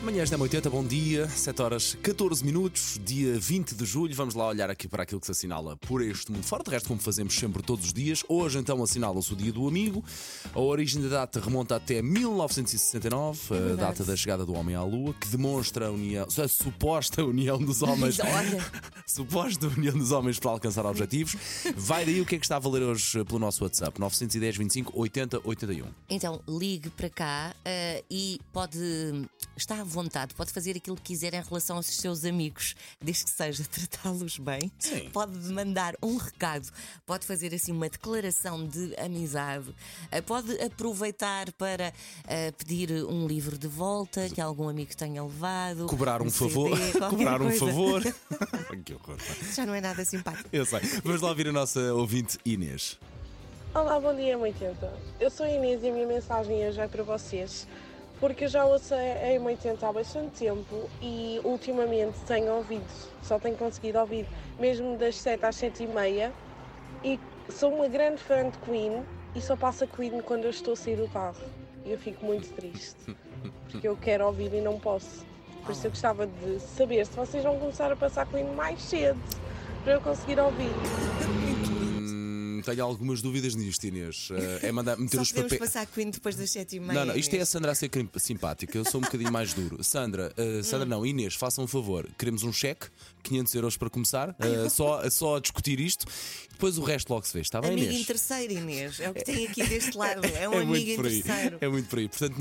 Manhãs da 80, bom dia, 7 horas 14 minutos, dia 20 de julho. Vamos lá olhar aqui para aquilo que se assinala por este mundo fora. De resto, como fazemos sempre todos os dias, hoje então assinala-se o Dia do Amigo. A origem da data remonta até 1969, a verdade. data da chegada do homem à Lua, que demonstra a união, a suposta união dos homens. Suposta união dos homens para alcançar objetivos. Vai daí o que é que está a valer hoje pelo nosso WhatsApp: 910 25 80 81. Então, ligue para cá eh, e pode. Está à vontade, pode fazer aquilo que quiser em relação aos seus amigos, desde que seja tratá-los bem. Sim. Pode mandar um recado, pode fazer assim uma declaração de amizade, eh, pode aproveitar para eh, pedir um livro de volta que algum amigo tenha levado. Cobrar um, CD, favor. Cobrar um coisa. favor. que horror. Já não é nada simpático. Eu sei. Vamos lá ouvir a nossa ouvinte Inês. Olá, bom dia, 80. Eu sou a Inês e a minha mensagem hoje é para vocês, porque eu já ouço a M80 há bastante tempo e ultimamente tenho ouvido, só tenho conseguido ouvir, mesmo das 7 às 7 e meia, e sou uma grande fã de Queen e só passa Queen quando eu estou a sair do carro. E eu fico muito triste, porque eu quero ouvir e não posso. Por isso eu gostava de saber se vocês vão começar a passar Queen mais cedo, para eu conseguir ouvir. Hum, tenho algumas dúvidas nisto, Inês. Eh, É mandar meter os papéis. passar Queen depois das sete e meia. Não, não, isto é a. Sandra a ser simpática. Eu sou um bocadinho mais duro. Sandra, eh, Sandra não, Inês, façam um favor. Queremos um cheque, 500 euros para começar, eh, só, só a discutir isto. Depois o resto logo se vê. Está bem, Amigo Inês? em terceiro, Inês. É o que tem aqui deste lado. É um é amigo em terceiro. É muito por aí. Portanto,